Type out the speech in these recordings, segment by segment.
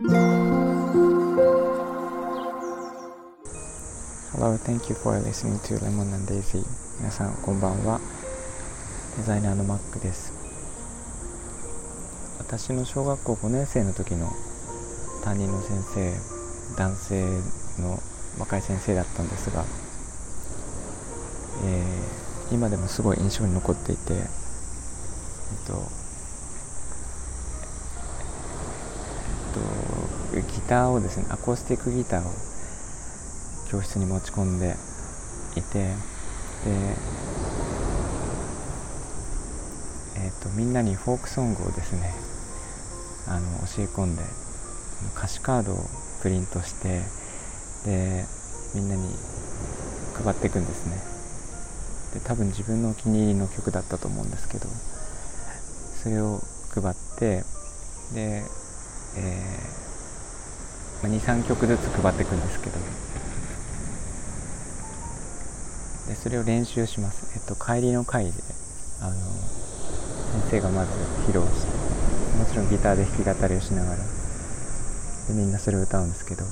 Hello, thank you for listening to Lemon and Daisy. 皆さんこんばんは。デザイナーのマックです。私の小学校5年生の時の担任の先生男性の若い先生だったんですが、えー、今でもすごい印象に残っていて、えっとえっと、ギターをですねアコースティックギターを教室に持ち込んでいてで、えーと、みんなにフォークソングをですねあの教え込んで歌詞カードをプリントしてでみんなに配っていくんですね。で多分自分のお気に入りの曲だったと思うんですけどそれを配ってで、えー、23曲ずつ配っていくんですけど。でそれを練習します、えっと、帰りの会であの先生がまず披露してもちろんギターで弾き語りをしながらでみんなそれを歌うんですけど。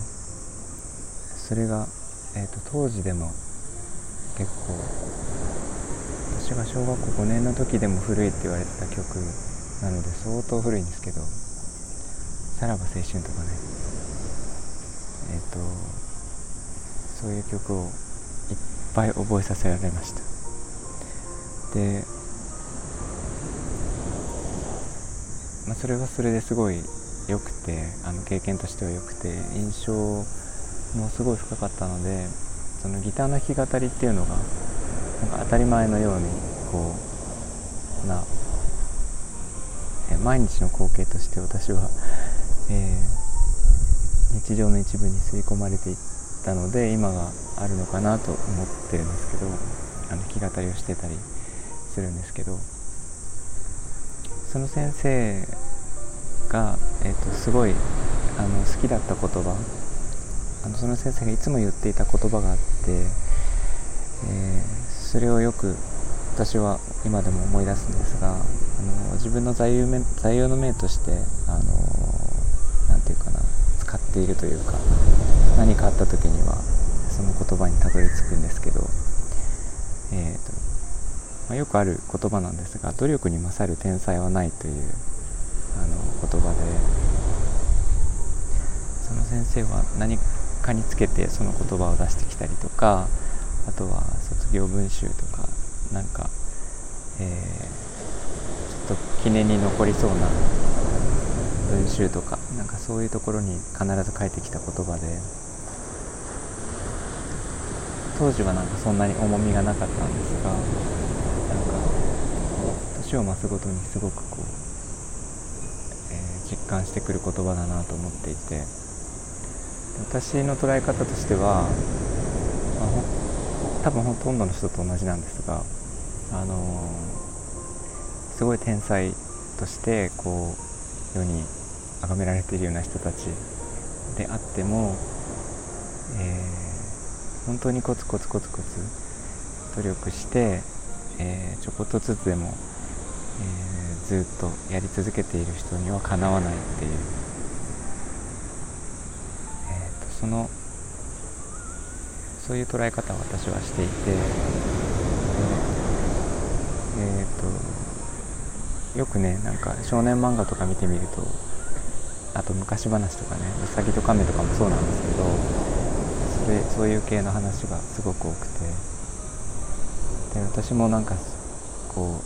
それが、えっと、当時でも結構私が小学校5年の時でも古いって言われてた曲なので相当古いんですけど「さらば青春」とかね。えっ、とそういう曲をいっぱい覚えさせられました。で、まあ、それはそれですごい良くてあの経験としては良くて印象もすごい深かったのでそのギターの弾き語りっていうのがなんか当たり前のようにこうな毎日の光景として私は、えー、日常の一部に吸い込まれていったので今があるのかなと思ってるんですけどあの弾き語りをしてたりするんですけどその先生が、えーと、すごいあの好きだった言葉あのその先生がいつも言っていた言葉があって、えー、それをよく私は今でも思い出すんですがあの自分の座右座右の銘としてあのなて言うかな使っているというか何かあった時にはその言葉にたどり着くんですけど、えーとまあ、よくある言葉なんですが努力に勝る天才はないというあの言葉でその先生は何かにつけてその言葉を出してきたりとかあとは卒業文集とかなんか、えー、ちょっと記念に残りそうな文集とかなんかそういうところに必ず書いてきた言葉で当時はなんかそんなに重みがなかったんですがなんか年を増すごとにすごくこう、えー、実感してくる言葉だなと思っていて私の捉え方としては、まあ、多分ほとんどの人と同じなんですがあのー、すごい天才としてこう世に崇められているような人たちであっても、えー本当にコツコツコツコツ努力して、えー、ちょこっとずつでも、えー、ずっとやり続けている人にはかなわないっていう、えーと、そのそういう捉え方を私はしていて、えーと、よくねなんか少年漫画とか見てみるとあと昔話とかねうさぎと亀とかもそうなんですけどでそういう系の話がすごく多くて。で私もなんかこ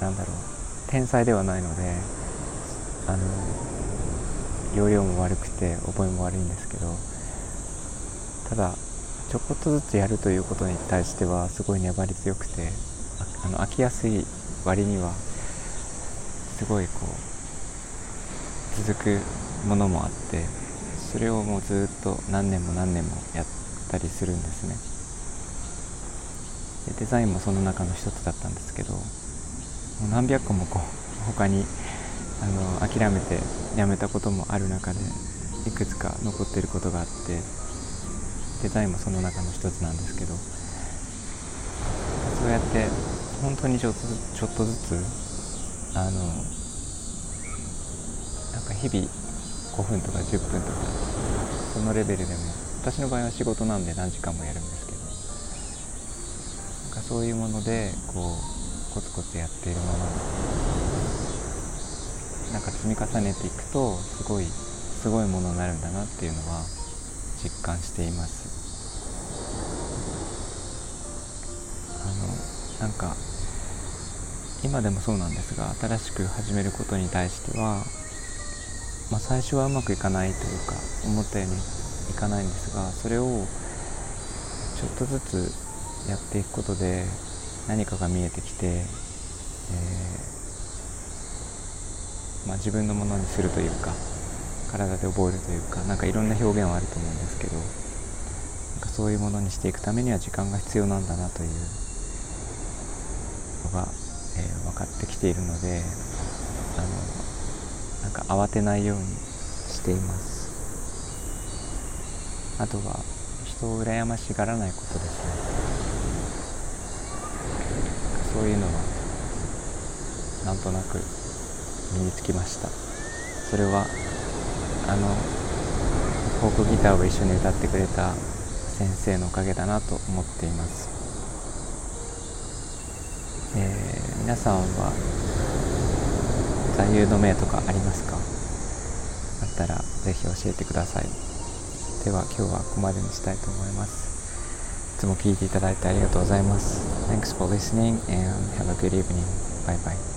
うなんだろう天才ではないのであの容量も悪くて覚えも悪いんですけどただちょこっとずつやるということに対してはすごい粘り強くてあの飽きやすい割にはすごいこう続くものもあってそれをもうずっと何年も何年もやったりするんですね。でデザインもその中の一つだったんですけどもう何百個もこう他にあの諦めてやめたこともある中でいくつか残ってることがあってデザインもその中の一つなんですけどそうやって本当にちょっとちょっとずつあのなんか日々5分とか10分とかそのレベルでも私の場合は仕事なんで何時間もやるんですけどなんかそういうものでこうコツコツやっているもの。なんか積み重ねていくとすごいすごいものになるんだなっていうのは実感しています。あのなんか今でもそうなんですが新しく始めることに対しては、まあ、最初はうまくいかないというか思ったようにいかないんですがそれをちょっとずつやっていくことで何かが見えてきて、えー、まあ、自分のものにするというか体で覚えるというか何かいろんな表現はあると思うんですけどなんかそういうものにしていくためには時間が必要なんだなというのが、かってきているのであのなんか慌てないようにしています。あとは人を羨ましがらないことですね。そういうのはなんとなく身につきました。それはあのフォークギターを一緒に歌ってくれた先生のおかげだなと思っていますえー、皆さんは座右の銘とかありますか？あったらぜひ教えてくださいでは今日はここまでにしたいと思いますいつも聞いていただいてありがとうございます Thanks for listening and have a good evening. Bye bye.